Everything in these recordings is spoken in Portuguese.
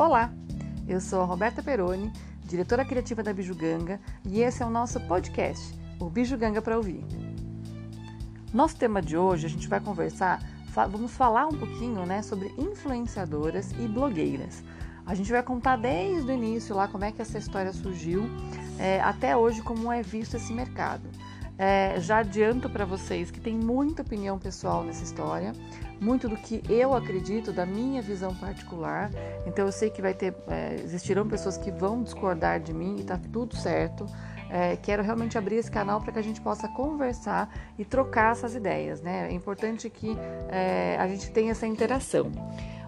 Olá, eu sou a Roberta Peroni, diretora criativa da Bijuganga, e esse é o nosso podcast, o Bijuganga para ouvir. Nosso tema de hoje a gente vai conversar, vamos falar um pouquinho, né, sobre influenciadoras e blogueiras. A gente vai contar desde o início lá como é que essa história surgiu, é, até hoje como é visto esse mercado. É, já adianto para vocês que tem muita opinião pessoal nessa história, muito do que eu acredito, da minha visão particular. Então eu sei que vai ter, é, existirão pessoas que vão discordar de mim e tá tudo certo. É, quero realmente abrir esse canal para que a gente possa conversar e trocar essas ideias, né? É importante que é, a gente tenha essa interação.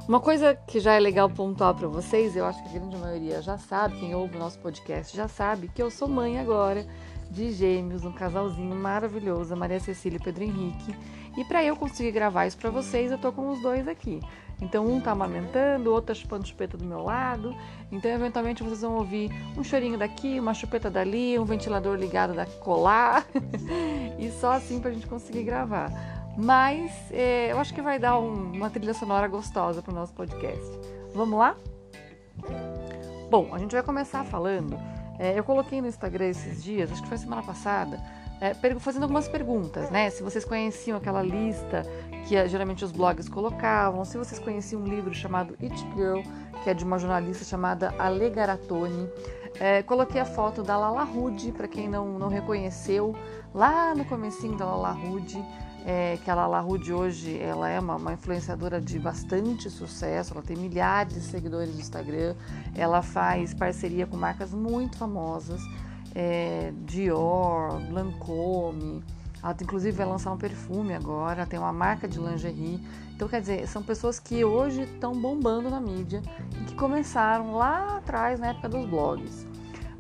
Uma coisa que já é legal pontuar para vocês, eu acho que a grande maioria já sabe, quem ouve o nosso podcast já sabe, que eu sou mãe agora de gêmeos, um casalzinho maravilhoso, Maria Cecília e Pedro Henrique. E para eu conseguir gravar isso para vocês, eu tô com os dois aqui. Então um tá amamentando, o outro tá chupando chupeta do meu lado. Então eventualmente vocês vão ouvir um chorinho daqui, uma chupeta dali, um ventilador ligado da colar. e só assim pra gente conseguir gravar. Mas é, eu acho que vai dar um, uma trilha sonora gostosa pro nosso podcast. Vamos lá? Bom, a gente vai começar falando é, eu coloquei no Instagram esses dias, acho que foi semana passada, é, fazendo algumas perguntas, né? Se vocês conheciam aquela lista que é, geralmente os blogs colocavam, se vocês conheciam um livro chamado It Girl, que é de uma jornalista chamada Ale Garatoni. É, coloquei a foto da Lala Rude, para quem não, não reconheceu, lá no comecinho da Lala Rude é, que a Lala Rude hoje ela é uma, uma, influenciadora de bastante sucesso, ela tem milhares de seguidores no Instagram, ela faz parceria com marcas muito famosas, é, Dior, Lancôme, ela inclusive vai lançar um perfume agora, tem uma marca de lingerie. Então, quer dizer, são pessoas que hoje estão bombando na mídia e que começaram lá atrás, na época dos blogs.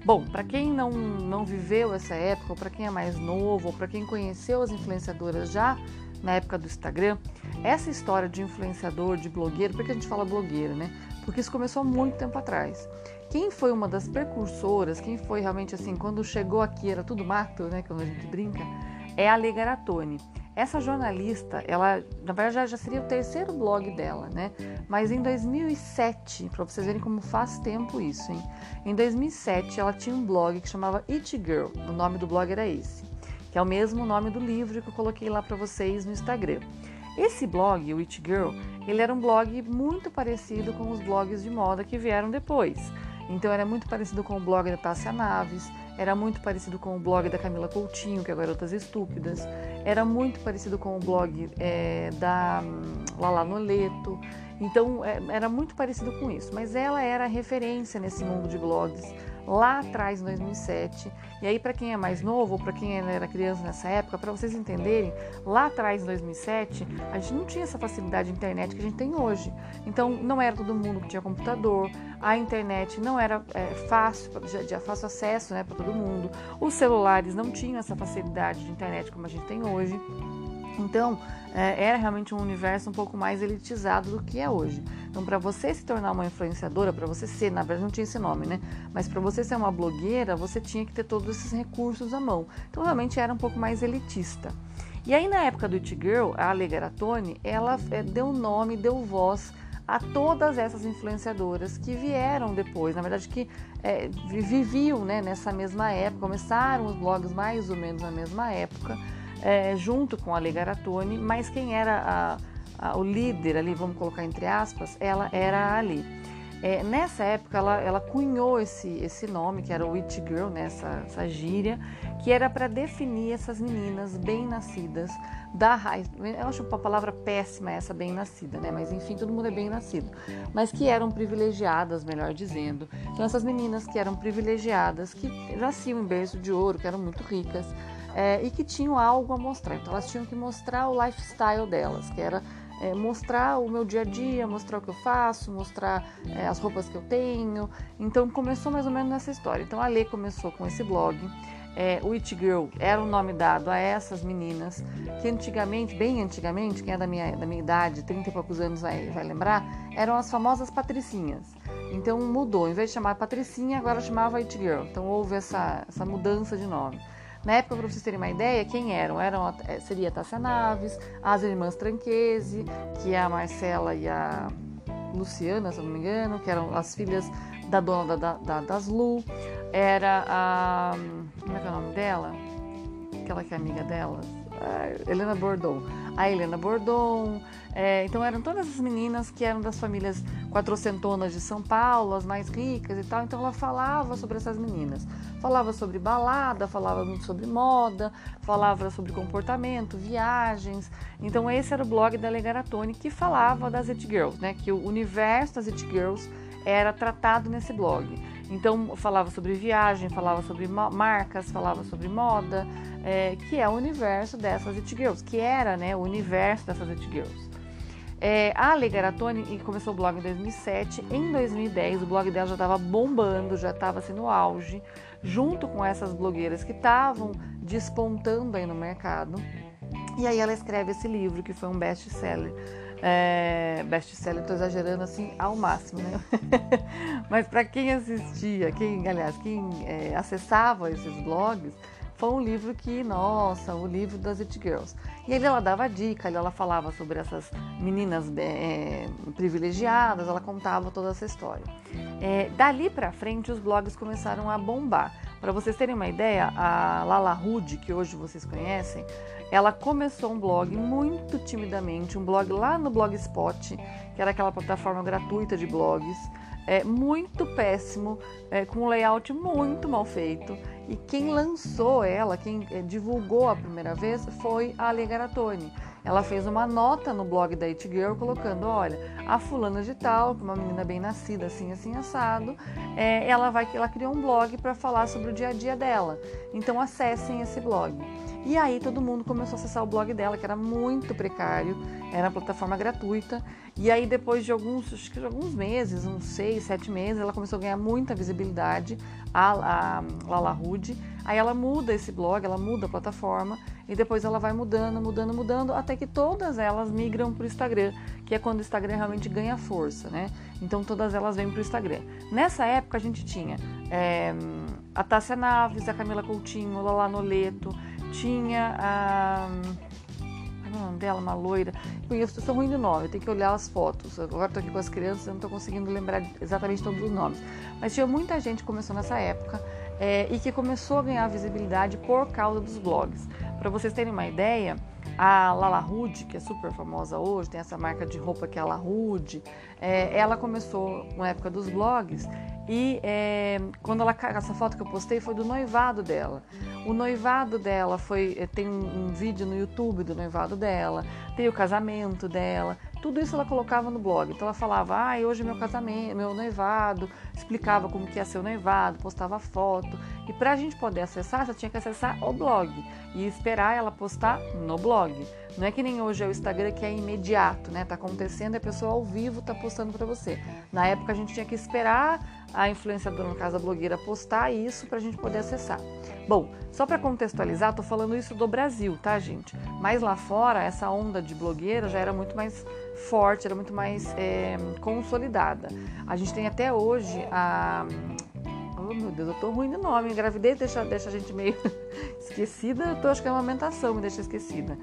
Bom, para quem não, não viveu essa época, ou para quem é mais novo, ou para quem conheceu as influenciadoras já na época do Instagram, essa história de influenciador, de blogueiro, por que a gente fala blogueiro, né? Porque isso começou há muito tempo atrás. Quem foi uma das precursoras, quem foi realmente assim, quando chegou aqui era tudo mato, né? Quando a gente brinca, é a Legaratone. Essa jornalista, ela, na verdade, já, já seria o terceiro blog dela, né? Mas em 2007, para vocês verem como faz tempo isso, hein? Em 2007, ela tinha um blog que chamava It Girl. O nome do blog era esse, que é o mesmo nome do livro que eu coloquei lá para vocês no Instagram. Esse blog, o It Girl, ele era um blog muito parecido com os blogs de moda que vieram depois. Então era muito parecido com o blog da Tássia Naves, era muito parecido com o blog da Camila Coutinho, que é Garotas Estúpidas, era muito parecido com o blog é, da hum, Lala Noleto, então é, era muito parecido com isso, mas ela era referência nesse mundo de blogs lá atrás, em 2007. E aí, para quem é mais novo, ou para quem era criança nessa época, para vocês entenderem, lá atrás, em 2007, a gente não tinha essa facilidade de internet que a gente tem hoje. Então, não era todo mundo que tinha computador, a internet não era é, fácil, de, fácil acesso né, para todo mundo, os celulares não tinham essa facilidade de internet como a gente tem hoje. Então, é, era realmente um universo um pouco mais elitizado do que é hoje. Então, para você se tornar uma influenciadora, para você ser, na verdade não tinha esse nome, né? Mas para você ser uma blogueira, você tinha que ter todos esses recursos à mão. Então, realmente era um pouco mais elitista. E aí, na época do It Girl, a Ale Garatoni, ela é, deu nome, deu voz a todas essas influenciadoras que vieram depois, na verdade que é, viviam né, nessa mesma época, começaram os blogs mais ou menos na mesma época, é, junto com a Legaratone, mas quem era a, a, o líder ali, vamos colocar entre aspas, ela era a Ali. É, nessa época ela, ela cunhou esse, esse nome, que era o It Girl, né, essa, essa gíria, que era para definir essas meninas bem-nascidas da raiz. Eu acho uma palavra péssima essa bem-nascida, né? Mas enfim, todo mundo é bem-nascido. Mas que eram privilegiadas, melhor dizendo. Então essas meninas que eram privilegiadas, que nasciam em berço de ouro, que eram muito ricas, é, e que tinham algo a mostrar. Então elas tinham que mostrar o lifestyle delas, que era é, mostrar o meu dia a dia, mostrar o que eu faço, mostrar é, as roupas que eu tenho. Então começou mais ou menos nessa história. Então a Lê começou com esse blog. É, o It Girl era o nome dado a essas meninas que antigamente, bem antigamente, quem é da minha, da minha idade, 30 e poucos anos vai, vai lembrar, eram as famosas patricinhas. Então mudou, em vez de chamar Patricinha, agora chamava It Girl. Então houve essa, essa mudança de nome. Na época, para vocês terem uma ideia, quem eram? eram eh, seria a Tássia Naves, as irmãs Tranquese, que é a Marcela e a, Luciana, se eu não me engano, que eram as filhas da dona da, da, das Lu, era a. Como é que é o nome dela? Aquela que é amiga delas. Helena Bordon. A Helena Bordon. É, então eram todas as meninas que eram das famílias quatrocentonas de São Paulo, as mais ricas e tal. Então ela falava sobre essas meninas. Falava sobre balada, falava muito sobre moda, falava sobre comportamento, viagens. Então esse era o blog da Legaratone que falava das It Girls, né? Que o universo das It Girls era tratado nesse blog. Então falava sobre viagem, falava sobre marcas, falava sobre moda, é, que é o universo dessas It Girls, que era né, o universo dessas It Girls. É, a Ale começou o blog em 2007. Em 2010, o blog dela já estava bombando, já estava assim no auge, junto com essas blogueiras que estavam despontando aí no mercado. E aí ela escreve esse livro, que foi um best-seller. É, best-seller, estou exagerando assim ao máximo, né? Mas para quem assistia, quem, aliás, quem é, acessava esses blogs, foi um livro que, nossa, o livro das It Girls. E aí ela dava dica, ela falava sobre essas meninas é, privilegiadas, ela contava toda essa história. É, dali para frente, os blogs começaram a bombar. Para vocês terem uma ideia, a Lala Rude, que hoje vocês conhecem, ela começou um blog muito timidamente, um blog lá no Blogspot, que era aquela plataforma gratuita de blogs é, muito péssimo, é, com um layout muito mal feito. E quem lançou ela, quem é, divulgou a primeira vez, foi a Ale Garatoni. Ela fez uma nota no blog da It Girl colocando: olha, a fulana de tal, uma menina bem nascida, assim, assim, assado, é, ela vai, ela criou um blog para falar sobre o dia a dia dela. Então acessem esse blog. E aí todo mundo começou a acessar o blog dela, que era muito precário, era uma plataforma gratuita. E aí depois de alguns, acho que alguns meses, uns seis, sete meses, ela começou a ganhar muita visibilidade, a, a Lala Rude. Aí ela muda esse blog, ela muda a plataforma e depois ela vai mudando, mudando, mudando, até que todas elas migram para o Instagram, que é quando o Instagram realmente ganha força, né? Então todas elas vêm para o Instagram. Nessa época a gente tinha é, a Tássia Naves, a Camila Coutinho, a Lala Noleto, tinha a. Qual é o nome dela? Uma loira. Eu sou ruim de nome, eu tenho que olhar as fotos. Agora estou aqui com as crianças, eu não estou conseguindo lembrar exatamente todos os nomes. Mas tinha muita gente que começou nessa época é, e que começou a ganhar visibilidade por causa dos blogs. Para vocês terem uma ideia, a Lala Rude, que é super famosa hoje, tem essa marca de roupa que é a La Rude, é, ela começou na época dos blogs e é, quando ela essa foto que eu postei foi do noivado dela. O noivado dela foi é, tem um, um vídeo no YouTube do noivado dela, tem o casamento dela, tudo isso ela colocava no blog. Então ela falava, ah, hoje é meu casamento, meu noivado, explicava como que ia ser o noivado, postava foto. E para a gente poder acessar, você tinha que acessar o blog e esperar ela postar no blog. Não é que nem hoje é o Instagram que é imediato, né? Tá acontecendo a pessoa ao vivo tá postando para você. Na época a gente tinha que esperar a influenciadora, no caso a blogueira, postar isso para a gente poder acessar. Bom, só para contextualizar, tô falando isso do Brasil, tá, gente? Mas lá fora, essa onda de blogueira já era muito mais forte, era muito mais é, consolidada. A gente tem até hoje a. Oh meu Deus, eu tô ruim de nome. Gravidez deixa, deixa a gente meio esquecida. Eu tô, acho que é uma amamentação me deixa esquecida.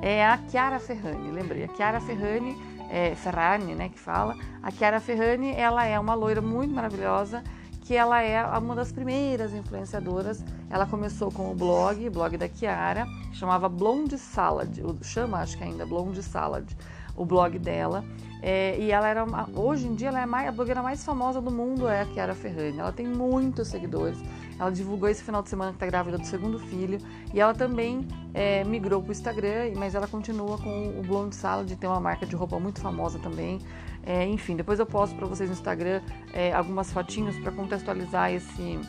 É a Chiara Ferrani, lembrei. A Chiara Ferrani, é, Ferrani, né, que fala. A Chiara Ferrani, ela é uma loira muito maravilhosa que ela é uma das primeiras influenciadoras. Ela começou com o blog, blog da Chiara, chamava Blonde Salad, chama acho que ainda Blonde Salad o blog dela. É, e ela era, hoje em dia, ela é mais, a blogueira mais famosa do mundo é a Chiara Ferrani. Ela tem muitos seguidores. Ela divulgou esse final de semana que está grávida do segundo filho. E ela também é, migrou para o Instagram, mas ela continua com o Blonde Salad, tem uma marca de roupa muito famosa também. É, enfim, depois eu posto para vocês no Instagram é, algumas fotinhos para contextualizar esse,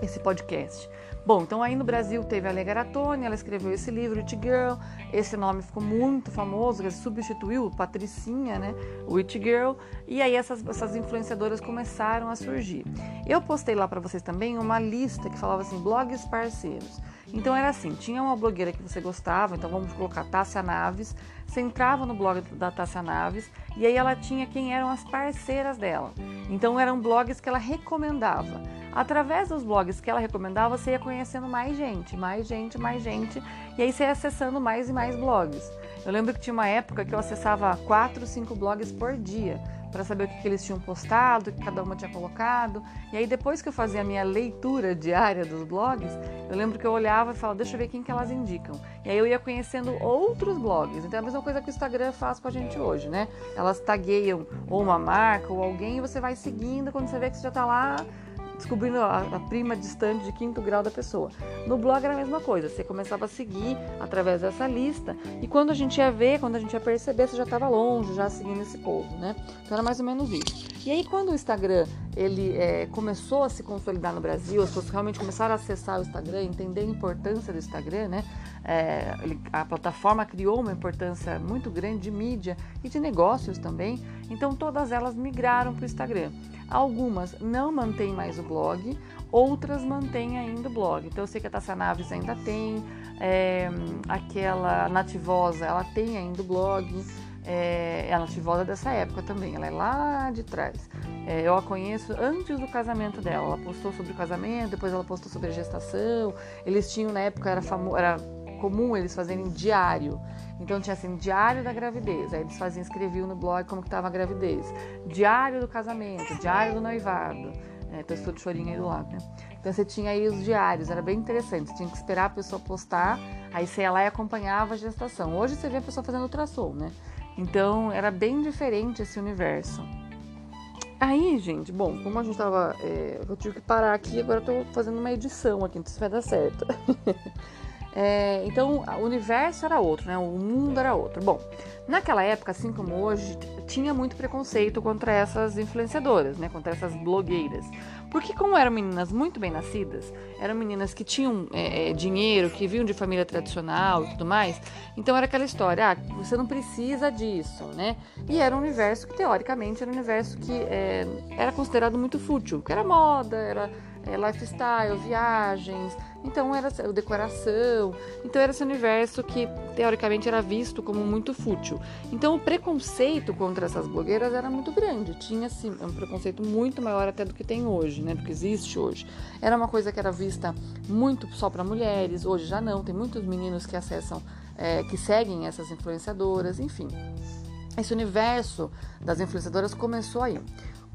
esse podcast. Bom, então aí no Brasil teve a Lega Garatoni, ela escreveu esse livro, It Girl, esse nome ficou muito famoso, substituiu Patricinha, né, o It Girl, e aí essas, essas influenciadoras começaram a surgir. Eu postei lá para vocês também uma lista que falava assim, blogs parceiros. Então era assim, tinha uma blogueira que você gostava, então vamos colocar Tássia Naves, você entrava no blog da Tássia Naves e aí ela tinha quem eram as parceiras dela. Então eram blogs que ela recomendava. Através dos blogs que ela recomendava, você ia conhecendo mais gente, mais gente, mais gente, e aí você ia acessando mais e mais blogs. Eu lembro que tinha uma época que eu acessava quatro, cinco blogs por dia para saber o que, que, eles tinham postado, o que cada uma tinha colocado. E aí depois que eu fazia a minha leitura diária dos blogs, eu lembro que eu olhava e falava, deixa eu ver quem que elas indicam. E aí eu ia conhecendo outros blogs. Então é a mesma coisa que o Instagram faz com a gente hoje, né? Elas tagueiam ou uma marca ou alguém e você vai seguindo quando você vê que você já está lá descobrindo a, a, prima distante de quinto grau da pessoa. No blog era a mesma coisa, você começava a seguir através dessa lista e quando a gente ia ver, quando a gente ia perceber, você já estava longe, já seguindo esse povo, né? Então era mais ou menos isso. E aí quando o Instagram ele é, começou a se consolidar no Brasil, as pessoas realmente começaram a acessar o Instagram, entender a importância do Instagram, né? É, ele, a plataforma criou uma importância muito grande de mídia e de negócios também, então todas elas migraram para o Instagram. Algumas não mantêm mais o blog, outras mantêm ainda o blog. Então eu sei que a Tassia Naves ainda tem, é, aquela Nativosa, ela tem ainda o blog. É, a Nativosa dessa época também, ela é lá de trás. É, eu a conheço antes do casamento dela. Ela postou sobre o casamento, depois ela postou sobre a gestação. Eles tinham na época era, famo, era comum eles fazerem diário. Então tinha assim, diário da gravidez. Aí eles faziam, escreviam no blog como que estava a gravidez. Diário do casamento, diário do noivado. É, texto de chorinho aí do lado, né? Então você tinha aí os diários, era bem interessante. Você tinha que esperar a pessoa postar, aí você ia lá e acompanhava a gestação. Hoje você vê a pessoa fazendo ultrassom, né? Então era bem diferente esse universo. Aí, gente, bom, como a gente tava. É, eu tive que parar aqui, agora eu tô fazendo uma edição aqui, sei se vai dar certo. É, então, o universo era outro, né? O mundo era outro. Bom, naquela época, assim como hoje, tinha muito preconceito contra essas influenciadoras, né? Contra essas blogueiras. Porque como eram meninas muito bem nascidas, eram meninas que tinham é, é, dinheiro, que vinham de família tradicional e tudo mais, então era aquela história, ah, você não precisa disso, né? E era um universo que, teoricamente, era um universo que é, era considerado muito fútil, que era moda, era é, lifestyle, viagens, então era decoração, então era esse universo que teoricamente era visto como muito fútil. Então o preconceito contra essas blogueiras era muito grande, tinha assim, um preconceito muito maior até do que tem hoje, né, do que existe hoje. Era uma coisa que era vista muito só para mulheres, hoje já não, tem muitos meninos que acessam, é, que seguem essas influenciadoras, enfim. Esse universo das influenciadoras começou aí.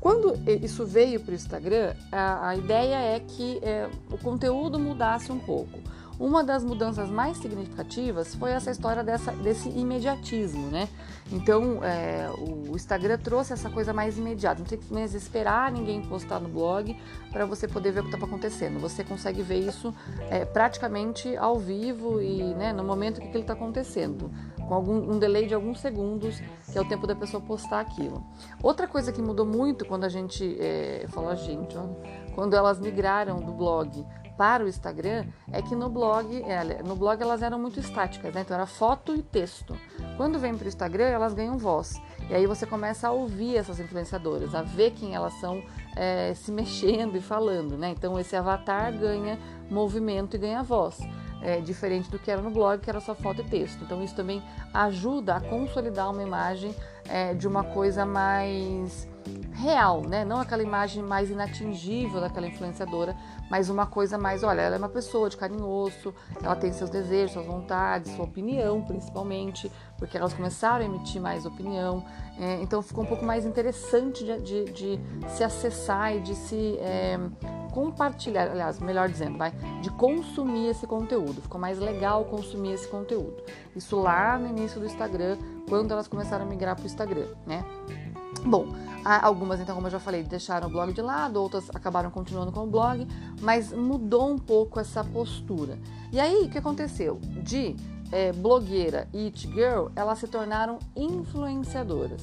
Quando isso veio para o Instagram, a, a, ideia é que é, o conteúdo mudasse um pouco. Uma das mudanças mais significativas foi essa história dessa, desse imediatismo, né? Então, é, o Instagram trouxe essa coisa mais imediata. Não tem que esperar ninguém postar no blog para você poder ver o que está acontecendo. Você consegue ver isso é, praticamente ao vivo e né, no momento que, ele está acontecendo com algum, um delay de alguns segundos, que é o tempo da pessoa postar aquilo. Outra coisa que mudou muito quando a gente, é, falou a gente, ó, quando elas migraram do blog para o Instagram, é que no blog, é, no blog elas eram muito estáticas, né? então era foto e texto. Quando vem para o Instagram, elas ganham voz. E aí você começa a ouvir essas influenciadoras, a ver quem elas são é, se mexendo e falando, né? Então esse avatar ganha movimento e ganha voz é, diferente do que era no blog, que era só foto e texto. Então isso também ajuda a consolidar uma imagem é, de uma coisa mais real, né? Não aquela imagem mais inatingível daquela influenciadora, mas uma coisa mais, olha, ela é uma pessoa de carne e osso, ela tem seus desejos, suas vontades, sua opinião, principalmente, porque elas começaram a emitir mais opinião. É, então ficou um pouco mais interessante de, de, de se acessar e de se é, compartilhar, aliás, melhor dizendo, vai, de consumir esse conteúdo. Ficou mais legal consumir esse conteúdo. Isso lá no início do Instagram, quando elas começaram a migrar para o Instagram, né? Bom, algumas, então, como eu já falei, deixaram o blog de lado, outras acabaram continuando com o blog, mas mudou um pouco essa postura. E aí, o que aconteceu? De é, blogueira e it girl, elas se tornaram influenciadoras,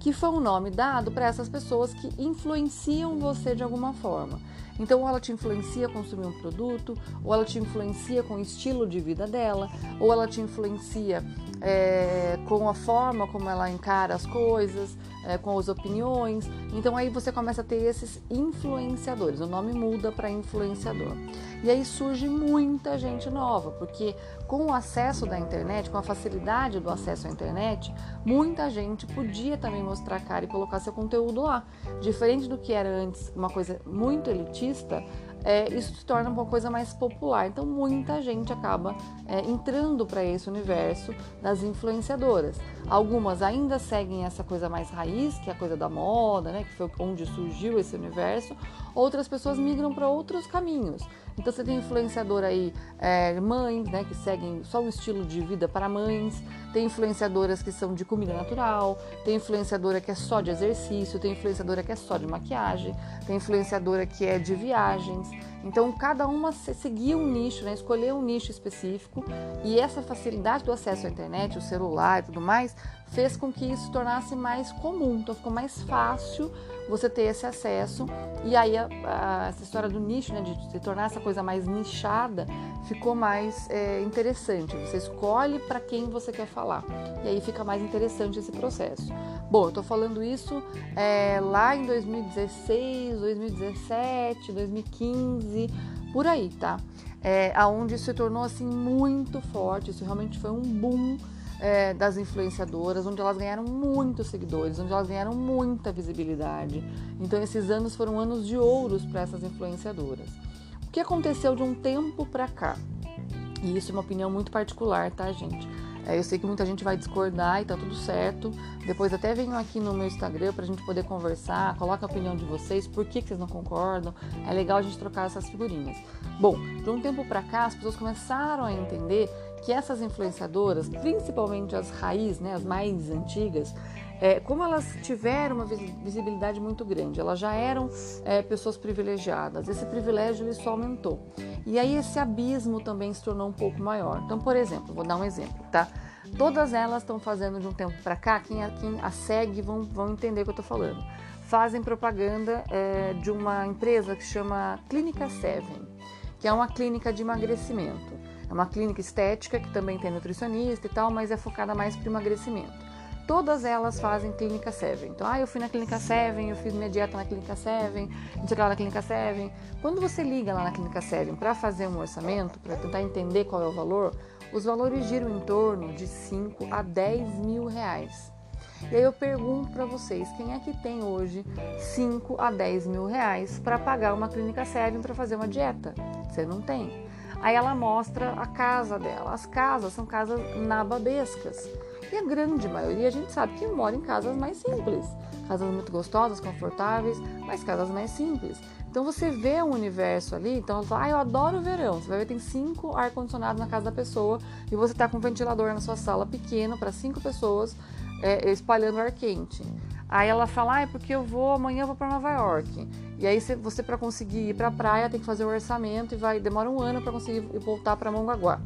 que foi um nome dado para essas pessoas que influenciam você de alguma forma. Então, ou ela te influencia a consumir um produto, ou ela te influencia com o estilo de vida dela, ou ela te influencia é, com a forma como ela encara as coisas, é, com as opiniões. Então, aí você começa a ter esses influenciadores. O nome muda para influenciador. E aí surge muita gente nova, porque com o acesso da internet, com a facilidade do acesso à internet, muita gente podia também mostrar a cara e colocar seu conteúdo lá. Diferente do que era antes uma coisa muito elitista, é, isso se torna uma coisa mais popular. Então, muita gente acaba é, entrando para esse universo das influenciadoras. Algumas ainda seguem essa coisa mais raiz, que é a coisa da moda, né, que foi onde surgiu esse universo. Outras pessoas migram para outros caminhos. Então você tem influenciador aí, é, mães, né, que seguem só o estilo de vida para mães, tem influenciadoras que são de comida natural, tem influenciadora que é só de exercício, tem influenciadora que é só de maquiagem, tem influenciadora que é de viagens. Então, cada uma seguia um nicho, né? escolher um nicho específico, e essa facilidade do acesso à internet, o celular e tudo mais, fez com que isso se tornasse mais comum. Então, ficou mais fácil você ter esse acesso. E aí, a, a, essa história do nicho, né, de se tornar essa coisa mais nichada, ficou mais é, interessante. Você escolhe para quem você quer falar. E aí fica mais interessante esse processo. Bom, eu estou falando isso é, lá em 2016, 2017, 2015, por aí, tá? É, aonde isso se tornou assim muito forte, isso realmente foi um boom é, das influenciadoras, onde elas ganharam muitos seguidores, onde elas ganharam muita visibilidade. Então esses anos foram anos de ouros para essas influenciadoras. O que aconteceu de um tempo para cá? E isso é uma opinião muito particular, tá, gente? É, eu sei que muita gente vai discordar e tá tudo certo. Depois até venho aqui no meu Instagram pra gente poder conversar, coloca a opinião de vocês, por que, que vocês não concordam. É legal a gente trocar essas figurinhas. Bom, de um tempo pra cá, as pessoas começaram a entender que essas influenciadoras, principalmente as raízes, né, as mais antigas, é, como elas tiveram uma visibilidade muito grande, elas já eram é, pessoas privilegiadas, esse privilégio ele só aumentou. E aí esse abismo também se tornou um pouco maior. Então, por exemplo, vou dar um exemplo, tá? Todas elas estão fazendo de um tempo para cá, quem a, quem a segue vão, vão entender o que eu estou falando. Fazem propaganda é, de uma empresa que chama Clínica Seven, que é uma clínica de emagrecimento. É uma clínica estética que também tem nutricionista e tal, mas é focada mais para emagrecimento todas elas fazem Clínica 7. Então, ah, eu fui na Clínica 7, eu fiz minha dieta na Clínica 7, não sei lá na Clínica 7. Quando você liga lá na Clínica 7 para fazer um orçamento, para tentar entender qual é o valor, os valores giram em torno de 5 a 10 mil reais. E aí eu pergunto para vocês, quem é que tem hoje 5 a 10 mil reais para pagar uma Clínica 7 para fazer uma dieta? Você não tem. Aí ela mostra a casa dela. As casas são casas nababescas. E a grande maioria a gente sabe que mora em casas mais simples, casas muito gostosas, confortáveis, mas casas mais simples. Então você vê um universo ali, então fala, ah, eu adoro o verão. Você vai ver tem cinco ar-condicionados na casa da pessoa e você tá com um ventilador na sua sala pequeno para cinco pessoas é, espalhando ar quente. Aí ela fala, ah, é porque eu vou, amanhã eu vou para Nova York. E aí você, você para conseguir ir para a praia tem que fazer o orçamento e vai demora um ano para conseguir voltar para Mongaguá.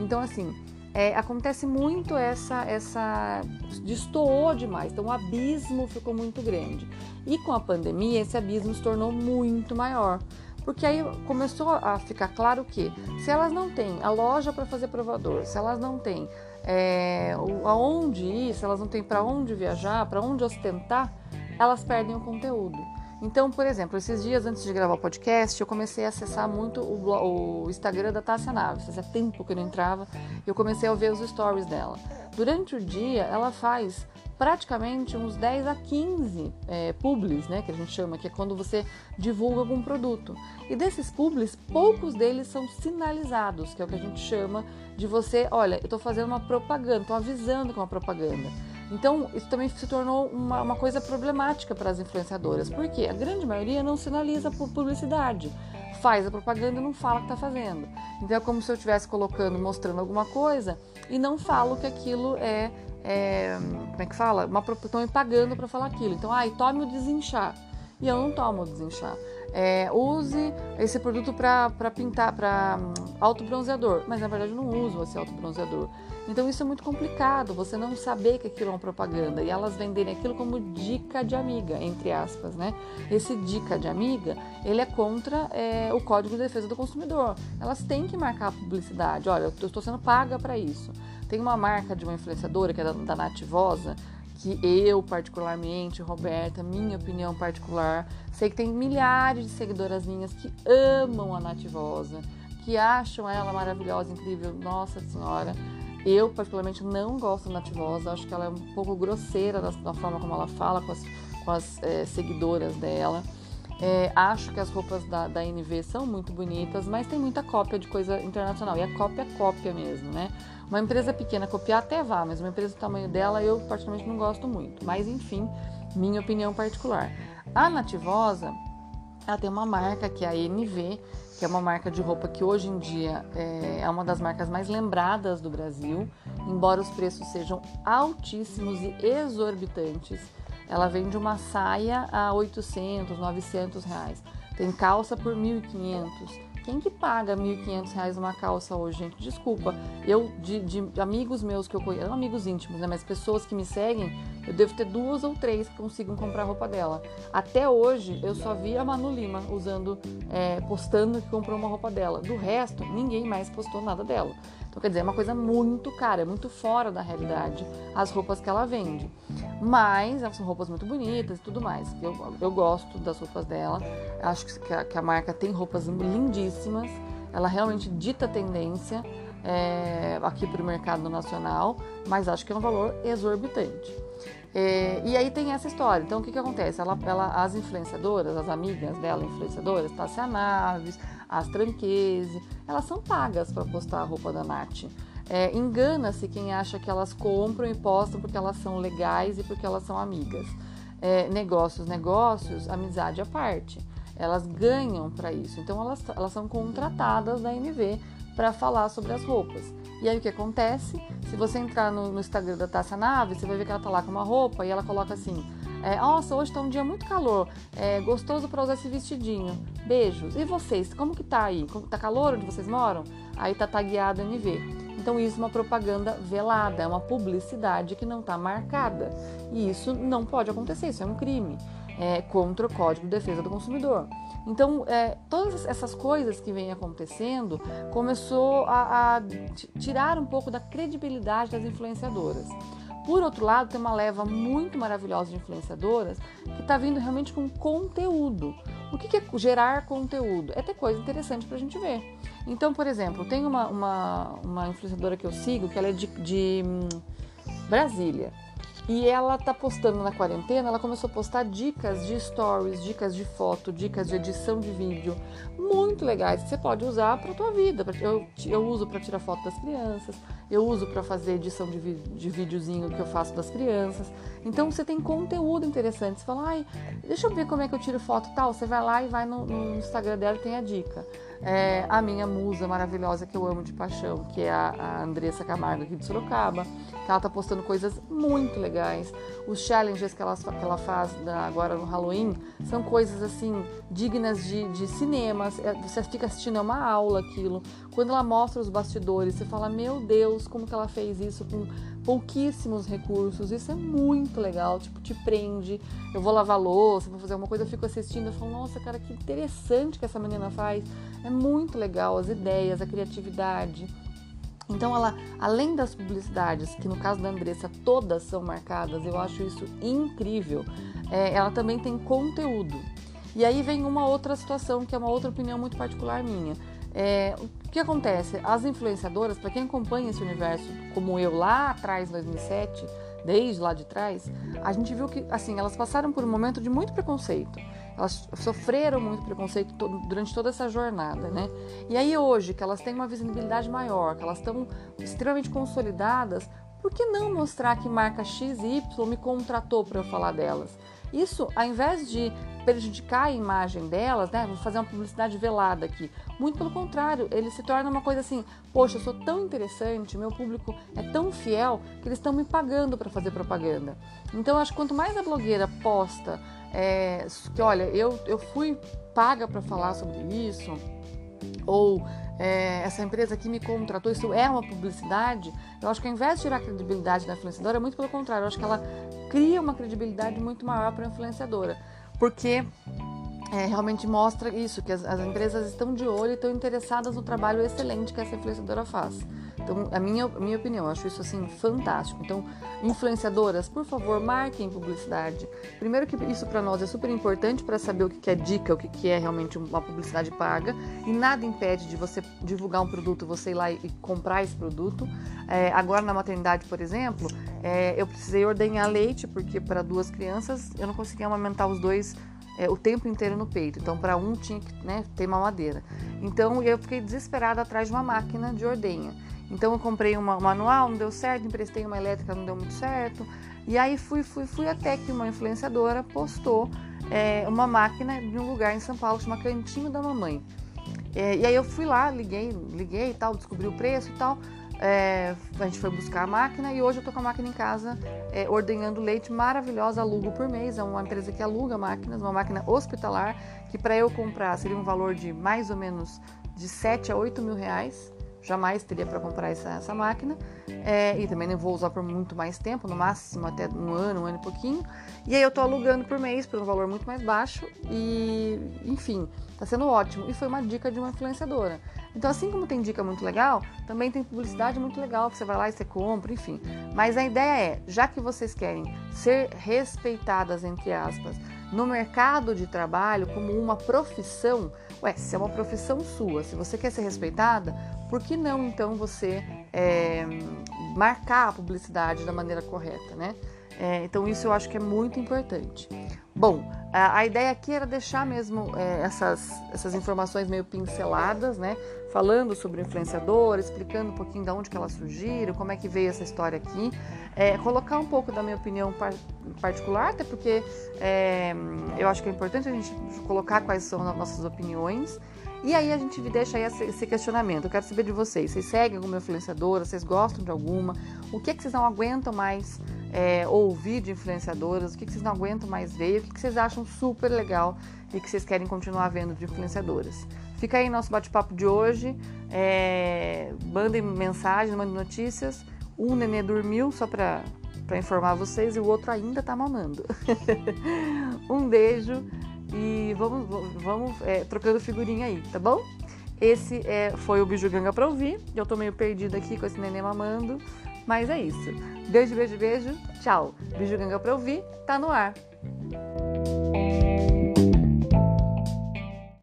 Então assim, é, acontece muito essa, essa. destoou demais, então o abismo ficou muito grande. E com a pandemia, esse abismo se tornou muito maior. Porque aí começou a ficar claro que se elas não têm a loja para fazer provador, se elas não têm é, aonde ir, se elas não têm para onde viajar, para onde ostentar, elas perdem o conteúdo. Então, por exemplo, esses dias antes de gravar o podcast, eu comecei a acessar muito o, o Instagram da Tássia Naves. Fazia tempo que eu não entrava e eu comecei a ver os stories dela. Durante o dia, ela faz praticamente uns 10 a 15 é, publis, né, que a gente chama, que é quando você divulga algum produto. E desses publis, poucos deles são sinalizados, que é o que a gente chama de você, olha, eu estou fazendo uma propaganda, estou avisando com uma propaganda. Então, isso também se tornou uma, uma coisa problemática para as influenciadoras, porque a grande maioria não sinaliza por publicidade, faz a propaganda e não fala que está fazendo. Então, é como se eu estivesse colocando, mostrando alguma coisa e não falo que aquilo é, é como é que fala? Estão me pagando para falar aquilo. Então, ai, tome o desinchar. E eu não tomo o desinchar. É, use esse produto para pintar, para um, autobronzeador, mas na verdade eu não uso esse autobronzeador. Então isso é muito complicado, você não saber que aquilo é uma propaganda e elas venderem aquilo como dica de amiga, entre aspas, né? Esse dica de amiga, ele é contra é, o Código de Defesa do Consumidor. Elas têm que marcar a publicidade. Olha, eu estou sendo paga para isso. Tem uma marca de uma influenciadora que é da, da Nativosa, que eu particularmente, Roberta, minha opinião particular, sei que tem milhares de seguidoras minhas que amam a Nativosa, que acham ela maravilhosa, incrível, nossa senhora. Eu, particularmente, não gosto da Nativosa, acho que ela é um pouco grosseira da, da forma como ela fala com as, com as é, seguidoras dela. É, acho que as roupas da, da NV são muito bonitas, mas tem muita cópia de coisa internacional. E a cópia é cópia mesmo, né? Uma empresa pequena copiar até vá, mas uma empresa do tamanho dela eu particularmente não gosto muito. Mas enfim, minha opinião particular. A Nativosa, ela tem uma marca que é a NV, que é uma marca de roupa que hoje em dia é, é uma das marcas mais lembradas do Brasil, embora os preços sejam altíssimos e exorbitantes. Ela vende uma saia a 800, 900 reais. Tem calça por 1.500. Quem que paga R$ 1.500 uma calça hoje, gente? Desculpa. Eu, de, de, amigos meus que eu conheço, não amigos íntimos, né? Mas pessoas que me seguem, eu devo ter duas ou três que consigam comprar roupa dela. Até hoje, eu só vi a Manu Lima usando, é, postando que comprou uma roupa dela. Do resto, ninguém mais postou nada dela. Então, quer dizer, é uma coisa muito cara, é muito fora da realidade as roupas que ela vende. Mas são roupas muito bonitas e tudo mais. Eu, eu gosto das roupas dela. Acho que a, que a marca tem roupas lindíssimas. Ela realmente dita tendência é, aqui para o mercado nacional, mas acho que é um valor exorbitante. É, e aí tem essa história. Então o que, que acontece? Ela, ela, as influenciadoras, as amigas dela, influenciadoras, Tassia Naves, as Tranquese, elas são pagas para postar a roupa da Nath. É, Engana-se quem acha que elas compram e postam porque elas são legais e porque elas são amigas. É, negócios, negócios, amizade à parte. Elas ganham para isso. Então elas, elas são contratadas da NV para falar sobre as roupas. E aí o que acontece? Se você entrar no, no Instagram da Taça Nave, você vai ver que ela tá lá com uma roupa e ela coloca assim: é, Nossa, hoje tá um dia muito calor, é gostoso para usar esse vestidinho. Beijos. E vocês, como que tá aí? Tá calor onde vocês moram? Aí tá tagueado MV. Então isso é uma propaganda velada, é uma publicidade que não está marcada. E isso não pode acontecer, isso é um crime é, contra o Código de Defesa do Consumidor. Então, é, todas essas coisas que vêm acontecendo começou a, a tirar um pouco da credibilidade das influenciadoras. Por outro lado, tem uma leva muito maravilhosa de influenciadoras que está vindo realmente com conteúdo. O que, é gerar conteúdo? É ter coisa interessante para a gente ver. Então, por exemplo, tem uma, uma, uma, influenciadora que eu sigo que ela é de, de hum, Brasília. E ela tá postando na quarentena, ela começou a postar dicas de stories, dicas de foto, dicas de edição de vídeo, muito legais que você pode usar para tua vida. Eu, eu uso para tirar foto das crianças, eu uso para fazer edição de, de videozinho que eu faço das crianças. Então você tem conteúdo interessante. Você fala, ai, deixa eu ver como é que eu tiro foto tal. Você vai lá e vai no, no Instagram dela e tem a dica é, a minha musa maravilhosa que eu amo de paixão, que é a, a Andressa Camargo aqui de Sorocaba, que ela tá postando coisas muito legais. Os challenges que ela, que ela faz da, agora no Halloween são coisas assim dignas de, de cinemas. É, você fica assistindo, é uma aula aquilo. Quando ela mostra os bastidores, você fala, meu Deus, como que ela fez isso com pouquíssimos recursos. Isso é muito legal, tipo, te prende. Eu vou lavar louça, vou fazer alguma coisa, eu fico assistindo, eu falo, nossa, cara, que interessante que essa menina faz. É muito legal as ideias, a criatividade. Então, ela, além das publicidades, que no caso da Andressa todas são marcadas, eu acho isso incrível, é, ela também tem conteúdo. E aí vem uma outra situação, que é uma outra opinião muito particular minha. É, o que acontece? As influenciadoras, para quem acompanha esse universo, como eu lá atrás, 2007, desde lá de trás, a gente viu que, assim, elas passaram por um momento de muito preconceito. Elas sofreram muito preconceito durante toda essa jornada, né? E aí hoje, que elas têm uma visibilidade maior, que elas estão extremamente consolidadas, por que não mostrar que marca X e Y me contratou para eu falar delas? Isso, ao invés de prejudicar a imagem delas, né? Vou fazer uma publicidade velada aqui. Muito pelo contrário, ele se torna uma coisa assim: poxa, eu sou tão interessante, meu público é tão fiel que eles estão me pagando para fazer propaganda. Então, acho que quanto mais a blogueira posta é, que, olha, eu, eu fui paga para falar sobre isso, ou é, essa empresa aqui me contratou, isso é uma publicidade, eu acho que ao invés de tirar a credibilidade da influenciadora, é muito pelo contrário, eu acho que ela cria uma credibilidade muito maior para a influenciadora. Porque é, realmente mostra isso, que as, as, empresas estão de olho e estão interessadas no trabalho excelente que essa influenciadora faz. Então, a minha, a minha opinião, eu acho isso assim fantástico. Então, influenciadoras, por favor, marquem publicidade. Primeiro que isso para nós é super importante para saber o que é dica, o que é realmente uma publicidade paga. E nada impede de você divulgar um produto, você ir lá e, comprar esse produto. É, agora na maternidade, por exemplo, é, eu precisei ordenhar leite porque para duas crianças eu não conseguia amamentar os dois é, o tempo inteiro no peito. Então, para um tinha que né, ter mamadeira. Então, eu fiquei desesperada atrás de uma máquina de ordenha. Então, eu comprei uma manual, não deu certo, emprestei uma elétrica, não deu muito certo. E aí, fui, fui, fui até que uma influenciadora postou é, uma máquina de um lugar em São Paulo, chama Cantinho da Mamãe. É, e aí, eu fui lá, liguei, liguei e tal, descobri o preço e tal. É, a gente foi buscar a máquina e hoje eu tô com a máquina em casa é, ordenhando leite maravilhosa, alugo por mês. É uma empresa que aluga máquinas, uma máquina hospitalar, que para eu comprar seria um valor de mais ou menos de 7 a 8 mil reais. Jamais teria para comprar essa, essa máquina. É, e também não vou usar por muito mais tempo, no máximo até um ano, um ano e pouquinho. E aí eu tô alugando por mês por um valor muito mais baixo. E, enfim, tá sendo ótimo. E foi uma dica de uma influenciadora. Então, assim como tem dica muito legal, também tem publicidade muito legal que você vai lá e você compra, enfim. Mas a ideia é, já que vocês querem ser respeitadas, entre aspas, no mercado de trabalho como uma profissão, ué, se é uma profissão sua, se você quer ser respeitada, por que não então você é, marcar a publicidade da maneira correta, né? É, então isso eu acho que é muito importante. Bom, a, a ideia aqui era deixar mesmo é, essas, essas informações meio pinceladas, né? Falando sobre o influenciador, explicando um pouquinho de onde que elas surgiram, como é que veio essa história aqui. É, colocar um pouco da minha opinião par particular, até porque é, eu acho que é importante a gente colocar quais são as nossas opiniões. E aí a gente deixa aí esse questionamento. Eu quero saber de vocês. Vocês seguem alguma influenciadora? Vocês gostam de alguma? O que é que vocês não aguentam mais é, ouvir de influenciadoras? O que, que vocês não aguentam mais ver? O que, que vocês acham super legal e que vocês querem continuar vendo de influenciadoras? Fica aí nosso bate-papo de hoje. É, mandem mensagens, mandem notícias. Um nenê dormiu só para informar vocês e o outro ainda tá mamando. um beijo e vamos, vamos é, trocando figurinha aí, tá bom? Esse é, foi o Bijuganga pra ouvir. Eu tô meio perdida aqui com esse neném mamando, mas é isso. Beijo, beijo, beijo. Tchau. Bijuganga pra ouvir, tá no ar.